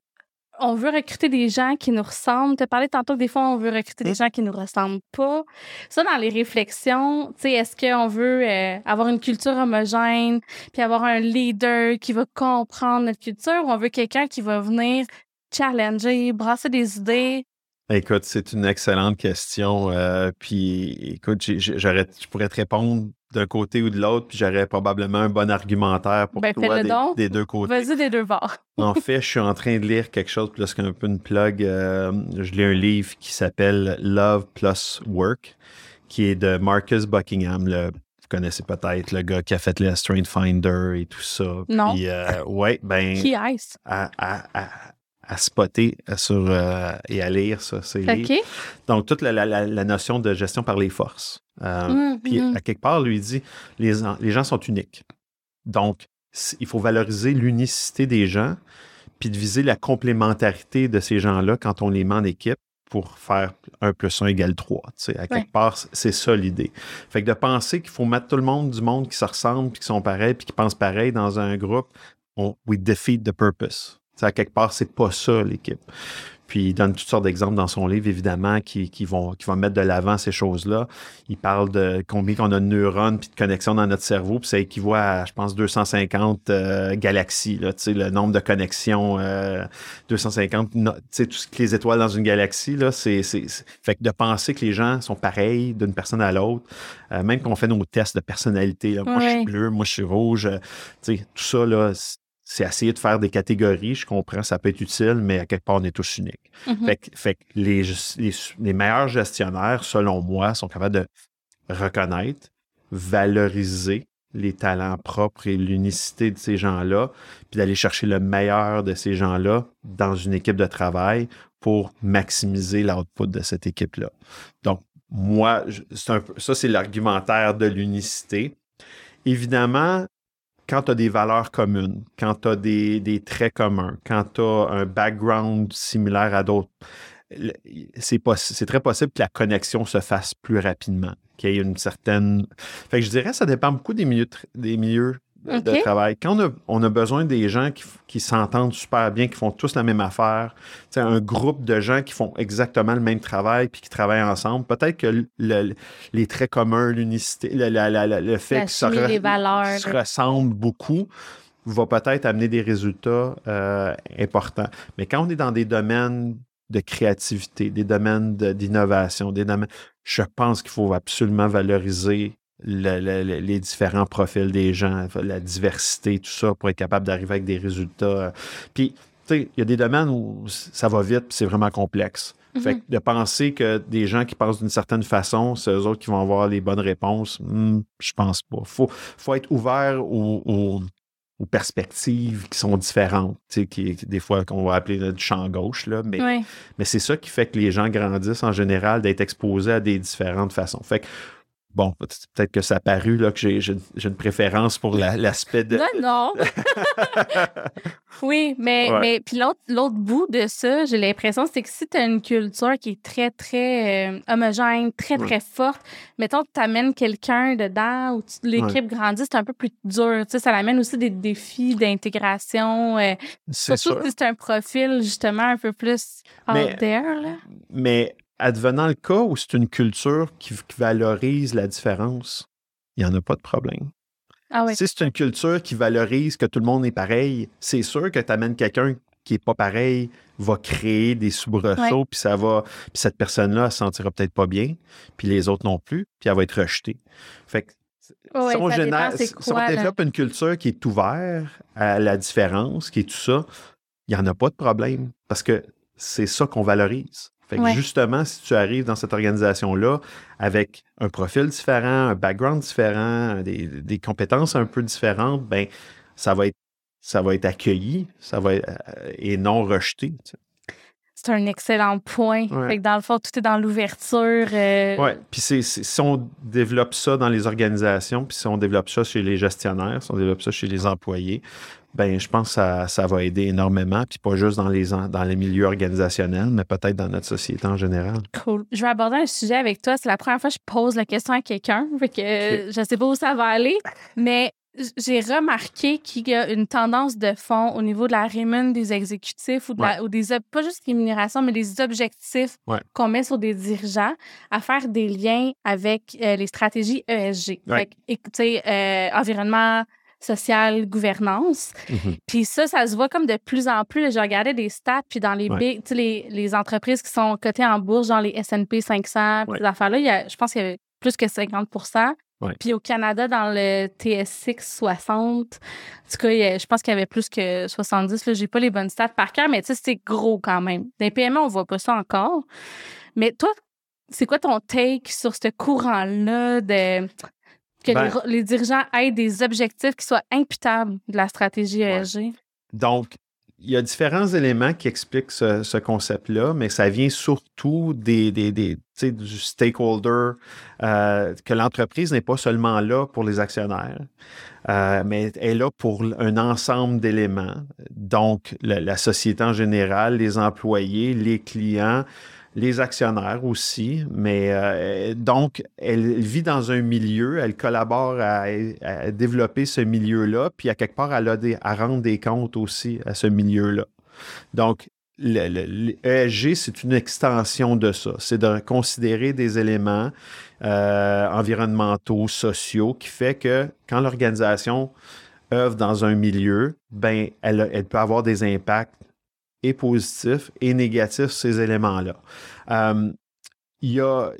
on veut recruter des gens qui nous ressemblent. Tu as parlé tantôt que des fois, on veut recruter des gens qui nous ressemblent pas. Ça, dans les réflexions, tu sais, est-ce qu'on veut euh, avoir une culture homogène, puis avoir un leader qui va comprendre notre culture, ou on veut quelqu'un qui va venir challenger, brasser des idées, Écoute, c'est une excellente question. Euh, puis, écoute, je pourrais te répondre d'un côté ou de l'autre, puis j'aurais probablement un bon argumentaire pour ben, toi des, des, deux côtés. Vas-y des deux bords. en fait, je suis en train de lire quelque chose, plus qu'un peu une plug. Euh, je lis un livre qui s'appelle Love Plus Work, qui est de Marcus Buckingham, le vous connaissez peut-être le gars qui a fait les Strength Finder et tout ça. Non. Puis, euh, ouais, ben. Qui est à, spotter euh, sur, euh, et à lire ça. Okay. Donc, toute la, la, notion de gestion par les forces. Euh, mmh, puis, mmh. à quelque part, lui dit, les, les gens sont uniques. Donc, il faut valoriser l'unicité des gens, puis de viser la complémentarité de ces gens-là quand on les met en équipe pour faire 1 plus 1 égale 3. À quelque part, c'est ça l'idée. Fait que de penser qu'il faut mettre tout le monde du monde qui se ressemble, puis qui sont pareils, puis qui pensent pareil dans un groupe, on, we defeat the purpose à quelque part, c'est pas ça l'équipe. Puis il donne toutes sortes d'exemples dans son livre, évidemment, qui, qui, vont, qui vont mettre de l'avant ces choses-là. Il parle de combien on a de neurones puis de connexions dans notre cerveau, puis ça équivaut à, je pense, 250 euh, galaxies, là, le nombre de connexions, euh, 250, tu sais, toutes les étoiles dans une galaxie, là, c'est, Fait que de penser que les gens sont pareils d'une personne à l'autre, euh, même qu'on fait nos tests de personnalité, moi je suis bleu, moi je suis rouge, euh, tu sais, tout ça, là, c'est essayer de faire des catégories. Je comprends, ça peut être utile, mais à quelque part, on est tous uniques. Mm-hmm. Fait, que les, les, meilleurs gestionnaires, selon moi, sont capables de reconnaître, valoriser les talents propres et l'unicité de ces gens-là, puis d'aller chercher le meilleur de ces gens-là dans une équipe de travail pour maximiser l'output de cette équipe-là. Donc, moi, un, ça, c'est l'argumentaire de l'unicité. Évidemment, quand tu as des valeurs communes, quand tu as des, traits communs, quand tu as un background similaire à d'autres, c'est, c'est très possible que la connexion se fasse plus rapidement, qu'il y ait une certaine... Fait que je dirais ça dépend beaucoup des des milieux de travail. Quand on a, besoin des gens qui, s'entendent super bien, qui font tous la même affaire, un groupe de gens qui font exactement le même travail puis qui travaillent ensemble, peut-être que les traits communs, l'unicité, le, fait qu'ils se, ressemblent beaucoup va peut-être amener des résultats euh, importants. Mais quand on est dans des domaines de créativité, des domaines d'innovation, des domaines, je pense qu'il faut absolument valoriser les différents profils des gens, la diversité, tout ça, pour être capable d'arriver avec des résultats. Puis, tu sais, il y a des domaines où ça va vite, puis c'est vraiment complexe. Fait mm-hmm. que de penser que des gens qui pensent d'une certaine façon, c'est eux autres qui vont avoir les bonnes réponses, hmm, je pense pas. Faut, faut être ouvert aux, perspectives qui sont différentes, qui, des fois qu'on va appeler du champ gauche, là, mais, mais c'est ça qui fait que les gens grandissent en général, d'être exposés à des différentes façons. Fait que Bon, peut-être que ça a paru là, que j'ai, une préférence pour l'aspect de. Non, non. oui, mais, mais puis l'autre, l'autre bout de ça, j'ai l'impression, c'est que si tu as une culture qui est très, très euh, homogène, très, très forte, mettons que tu amènes quelqu'un dedans ou l'équipe grandit, c'est un peu plus dur. Tu sais, ça amène aussi des défis d'intégration. Euh, c'est surtout si c'est un profil, justement, un peu plus out there. Là. Mais advenant le cas où c'est une culture qui, valorise la différence, il n'y en a pas de problème. Ah si c'est une culture qui valorise que tout le monde est pareil, c'est sûr que tu amènes quelqu'un qui n'est pas pareil, va créer des soubresauts, puis ça va. Puis cette personne-là, elle se sentira peut-être pas bien, puis les autres non plus, puis elle va être rejetée. Fait que si, on, développe une culture qui est ouverte à la différence, qui est tout ça, il n'y en a pas de problème parce que c'est ça qu'on valorise. Fait que justement, si tu arrives dans cette organisation-là avec un profil différent, un background différent, des, compétences un peu différentes, ben ça va être ça va être accueilli, ça va être, euh, et non rejeté. C'est un excellent point. Fait que dans le fond, tout est dans l'ouverture. Euh, Oui, puis si on développe ça dans les organisations, puis si on développe ça chez les gestionnaires, si on développe ça chez les employés, ben je pense que ça, ça, va aider énormément, puis pas juste dans les, dans les milieux organisationnels, mais peut-être dans notre société en général. Cool. Je vais aborder un sujet avec toi. C'est la première fois que je pose la question à quelqu'un, fait que je sais pas où ça va aller, mais j'ai remarqué qu'il y a une tendance de fond au niveau de la rémunération des exécutifs ou, de la- ou des pas juste rémunération, mais des objectifs Ouais. qu'on met sur des dirigeants à faire des liens avec euh, les stratégies ESG. Ouais. Fait euh, environnement, social, gouvernance. Mhm. Puis ça, ça se voit comme de plus en plus. Je regardais des stats, puis dans les Ouais. big, les, les entreprises qui sont cotées en bourse, genre les S&P 500, puis Ouais. ces affaires-là, il y a, je pense qu'il y avait plus que 50 Ouais. Puis au Canada, dans le TSX 60, en tout cas, il y a- je pense qu'il y avait plus que 70. Là, j'ai pas les bonnes stats par cœur, mais tu sais, c'est gros quand même. Dans les PME, on voit pas ça encore. Mais toi, c'est quoi ton take sur ce courant-là de que Ben- les, les dirigeants aient des objectifs qui soient imputables de la stratégie Ouais. ESG? Donc, il y a différents éléments qui expliquent ce, ce concept-là, mais ça vient surtout des, des, des- du stakeholder, euh, que l'entreprise n'est pas seulement là pour les actionnaires, euh, mais elle est là pour un ensemble d'éléments. Donc, la, la société en général, les employés, les clients, les actionnaires aussi, mais euh, donc elle vit dans un milieu, elle collabore à, développer ce milieu-là, puis à quelque part, elle a des, à rendre des comptes aussi à ce milieu-là. Donc, le, le- le ESG, c'est une extension de ça. C'est de considérer des éléments euh, environnementaux, sociaux, qui fait que quand l'organisation œuvre dans un milieu, ben, elle peut avoir des impacts et positifs et négatifs sur ces éléments-là. Euh, il y a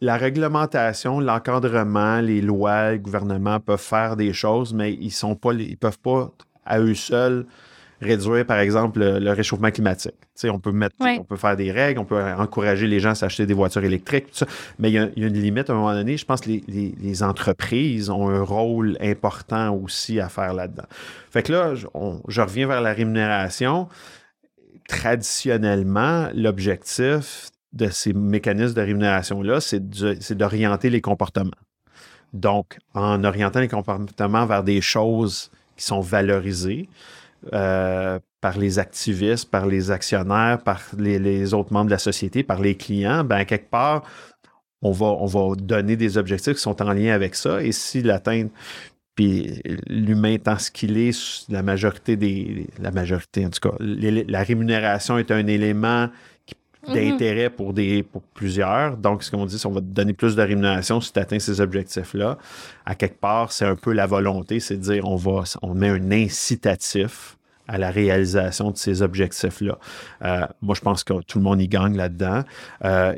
la réglementation, l'encadrement, les lois, le gouvernement peuvent faire des choses, mais ils sont pas, ils peuvent pas à eux seuls réduire, par exemple, le, le réchauffement climatique. Tu sais, on peut mettre, on peut faire des règles, on peut encourager les gens à s'acheter des voitures électriques, tout ça, mais il y, a, il y a une limite à un moment donné. Je pense que les, les- les entreprises ont un rôle important aussi à faire là-dedans. Fait que là, on- je reviens vers la rémunération. Traditionnellement, l'objectif de ces mécanismes de rémunération-là, c'est d'orienter les comportements. Donc, en orientant les comportements vers des choses qui sont valorisées euh, par les activistes, par les actionnaires, par les, autres membres de la société, par les clients, ben, quelque part, on va, on va donner des objectifs qui sont en lien avec ça. Et si l'atteindre, puis l'humain étant ce qu'il est, la majorité des. La majorité, en tout cas, les- la rémunération est un élément Mhm. d'intérêt pour, des, pour plusieurs. Donc, ce qu'on dit, c'est qu'on va te donner plus de rémunération si tu atteins ces objectifs-là. À quelque part, c'est un peu la volonté, c'est de dire on va on met un incitatif à la réalisation de ces objectifs-là. Euh, moi, je pense que tout le monde y gagne là-dedans. Euh,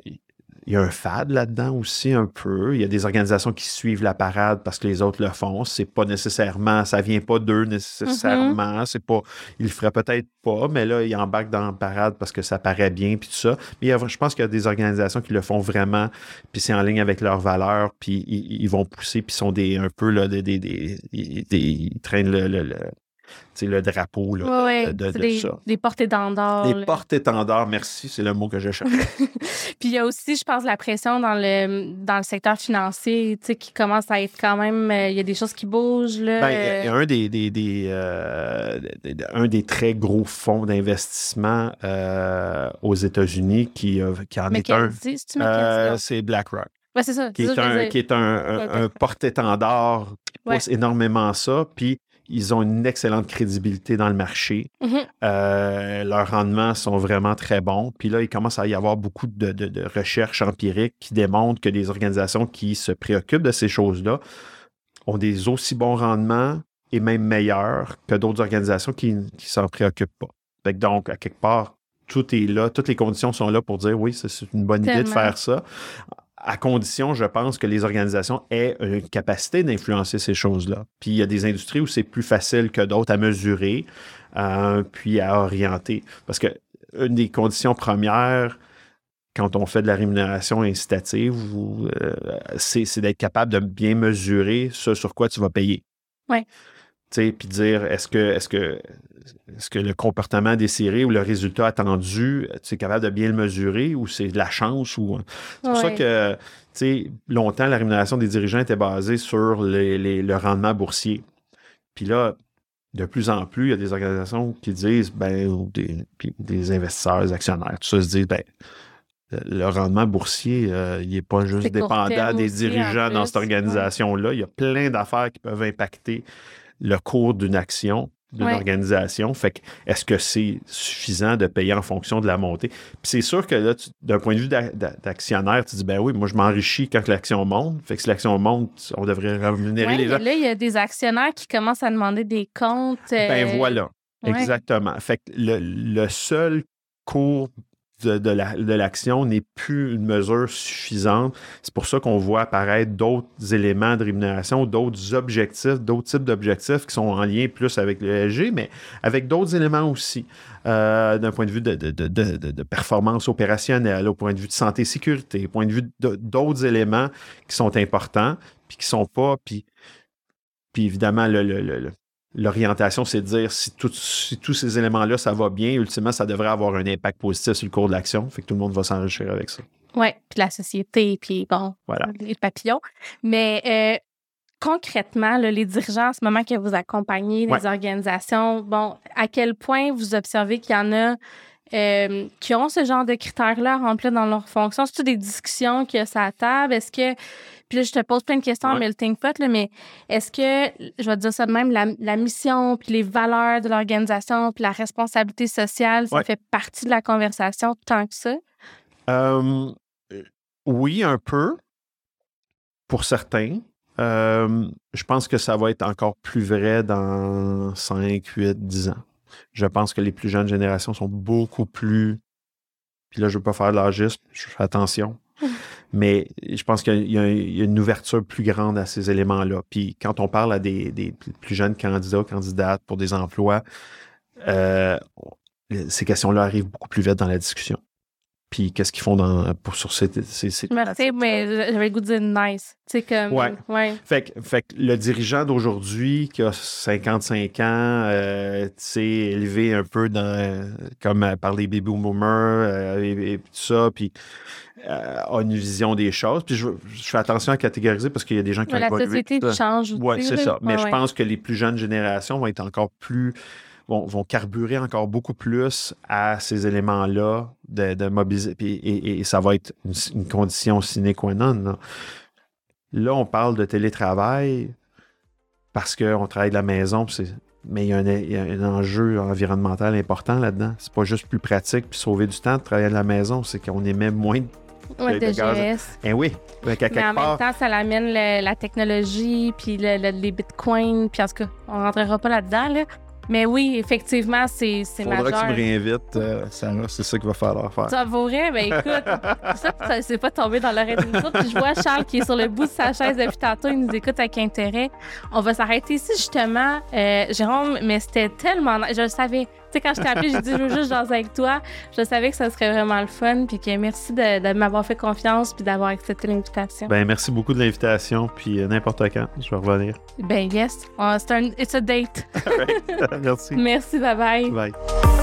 il y a un fad là-dedans aussi un peu. Il y a des organisations qui suivent la parade parce que les autres le font. C'est pas nécessairement, ça vient pas d'eux nécessairement. C'est pas, ils le feraient peut-être pas, mais là ils embarquent dans la parade parce que ça paraît bien puis tout ça. Mais il y a- je pense qu'il y a des organisations qui le font vraiment, puis c'est en ligne avec leurs valeurs, puis ils, ils vont pousser, puis ils sont des un peu là des, des, des- ils traînent le, le drapeau là. Oui. de- de des, ça. des portes-étendards. Des là. porte-étendards, merci, c'est le mot que je cherche. Puis il y a aussi, je pense, la pression dans le, dans le secteur financier, qui commence à être quand même. euh, Il y a des choses qui bougent, là. Ben, euh, un des, des, des, euh, un des très gros fonds d'investissement euh, aux États-Unis qui, qui en est un. C'est BlackRock, Ouais, c'est ça. qui est, ça un, qui est un, un- Ouais, un porte-étendard qui Ouais. pousse énormément ça. Puis ils ont une excellente crédibilité dans le marché. Mhm. Euh, leurs rendements sont vraiment très bons. Puis là, il commence à y avoir beaucoup de, de- de recherches empiriques qui démontrent que des organisations qui se préoccupent de ces choses-là ont des aussi bons rendements et même meilleurs que d'autres organisations qui ne s'en préoccupent pas. Fait que donc, à quelque part, tout est là, toutes les conditions sont là pour dire oui, c'est une bonne idée de faire ça. À condition, je pense, que les organisations aient une capacité d'influencer ces choses-là. Puis il y a des industries où c'est plus facile que d'autres à mesurer, euh, puis à orienter. Parce que une des conditions premières quand on fait de la rémunération incitative, euh, c'est c'est d'être capable de bien mesurer ce sur quoi tu vas payer. Ouais. Puis dire est-ce que, est-ce que, est-ce que le comportement désiré ou le résultat attendu, tu es capable de bien le mesurer ou c'est de la chance ou. C'est pour ça que, tu sais, longtemps, la rémunération des dirigeants était basée sur les- les- le rendement boursier. Puis là, de plus en plus, il y a des organisations qui disent, ben, ou des, investisseurs, des actionnaires, tout ça se dit, ben, le rendement boursier, euh, il n'est pas juste dépendant des aussi, dirigeants dans cette organisation-là. Il y a plein d'affaires qui peuvent impacter le cours d'une action, d'une Ouais. organisation. Fait que, est-ce que c'est suffisant de payer en fonction de la montée? Puis c'est sûr que là, d'un point de vue d'a- d'a- d'actionnaire, tu dis, ben oui, moi, je m'enrichis quand l'action monte. Fait que si l'action monte, on devrait rémunérer Ouais, les gens. là, il y a des actionnaires qui commencent à demander des comptes. Ben euh, voilà, ouais. exactement. Fait que le, le seul cours de, de la- de l'action n'est plus une mesure suffisante. C'est pour ça qu'on voit apparaître d'autres éléments de rémunération, d'autres objectifs, d'autres types d'objectifs qui sont en lien plus avec le ESG, mais avec d'autres éléments aussi, euh, d'un point de vue de, de- de- performance opérationnelle, au point de vue de santé et sécurité, au point de vue d'autres éléments qui sont importants, puis qui sont pas, puis, puis évidemment, le- le- L'orientation, c'est de dire si, tout- si tous ces éléments-là, ça va bien, ultimement, ça devrait avoir un impact positif sur le cours de l'action. Fait que tout le monde va s'enrichir avec ça. Oui, puis la société, puis bon, Voilà. les papillons. Mais euh, concrètement, là, les dirigeants, en ce moment que vous accompagnez, les Ouais. organisations, bon, à quel point vous observez qu'il y en a euh, qui ont ce genre de critères-là à remplir dans leur fonction? C'est-tu des discussions qu'il y a sur la table? Est-ce que. Puis là, je te pose plein de questions en Ouais. melting pot, là, mais est-ce que, je vais te dire ça de même, la, la mission, puis les valeurs de l'organisation, puis la responsabilité sociale, ça Ouais. fait partie de la conversation tant que ça? Euh, oui, un peu, pour certains. Euh, je pense que ça va être encore plus vrai dans 5, 8, 10 ans. Je pense que les plus jeunes générations sont beaucoup plus. Puis là, je ne veux pas faire de l'âgisme, je fais attention. Mais je pense qu'il y, a une ouverture plus grande à ces éléments-là. Puis quand on parle à des, des plus jeunes candidats, candidates pour des emplois, euh, ces questions-là arrivent beaucoup plus vite dans la discussion. Puis qu'est-ce qu'ils font dans, pour, sur ces, ces, ces Merci, mais j'avais le goût de dire nice. Tu sais, comme. Ouais. ouais. Fait, que- fait que le dirigeant d'aujourd'hui qui a 55 ans, euh, tu sais, élevé un peu dans, comme euh, par les baby boomers euh, et, et tout ça, puis euh, a une vision des choses. Puis je, je fais attention à catégoriser parce qu'il y a des gens qui Mais ont la évolué, société change aussi. Oui, c'est ça. Mais Ouais, je ouais. pense que les plus jeunes générations vont être encore plus. Vont, vont carburer encore beaucoup plus à ces éléments-là de, de mobiliser. Et, et- et ça va être une, une condition sine qua non. Là. Là, on parle de télétravail parce qu'on travaille de la maison. Mais il y, a un, il y a un enjeu environnemental important là-dedans. C'est pas juste plus pratique puis sauver du temps de travailler de la maison, c'est qu'on émet moins de. Ouais, de de gaz. GS. Eh oui, Mais en part. même temps, ça l'amène le- la technologie, puis le- le- les bitcoins, puis en tout cas, on rentrera pas là-dedans, là. Mais oui, effectivement, c'est c'est Faudra majeur. que tu me réinvites, euh, Sarah, c'est ça qu'il va falloir faire. Ça vaudrait, ben écoute, ça, ça c'est pas tombé dans l'oreille d'une autre. Puis je vois Charles qui est sur le bout de sa chaise depuis tantôt, il nous écoute avec intérêt. On va s'arrêter ici, justement. Euh, Jérôme, mais c'était tellement... Je le savais. Tu sais, quand je t'ai appelé, j'ai dit, je veux juste jaser avec toi. Je savais que ça serait vraiment le fun, puis que merci de, de m'avoir fait confiance, puis d'avoir accepté l'invitation. Ben, merci beaucoup de l'invitation, puis euh, n'importe quand, je vais revenir. Ben yes, Oh, c'est un, it's a date. merci. Merci, bye bye. Bye.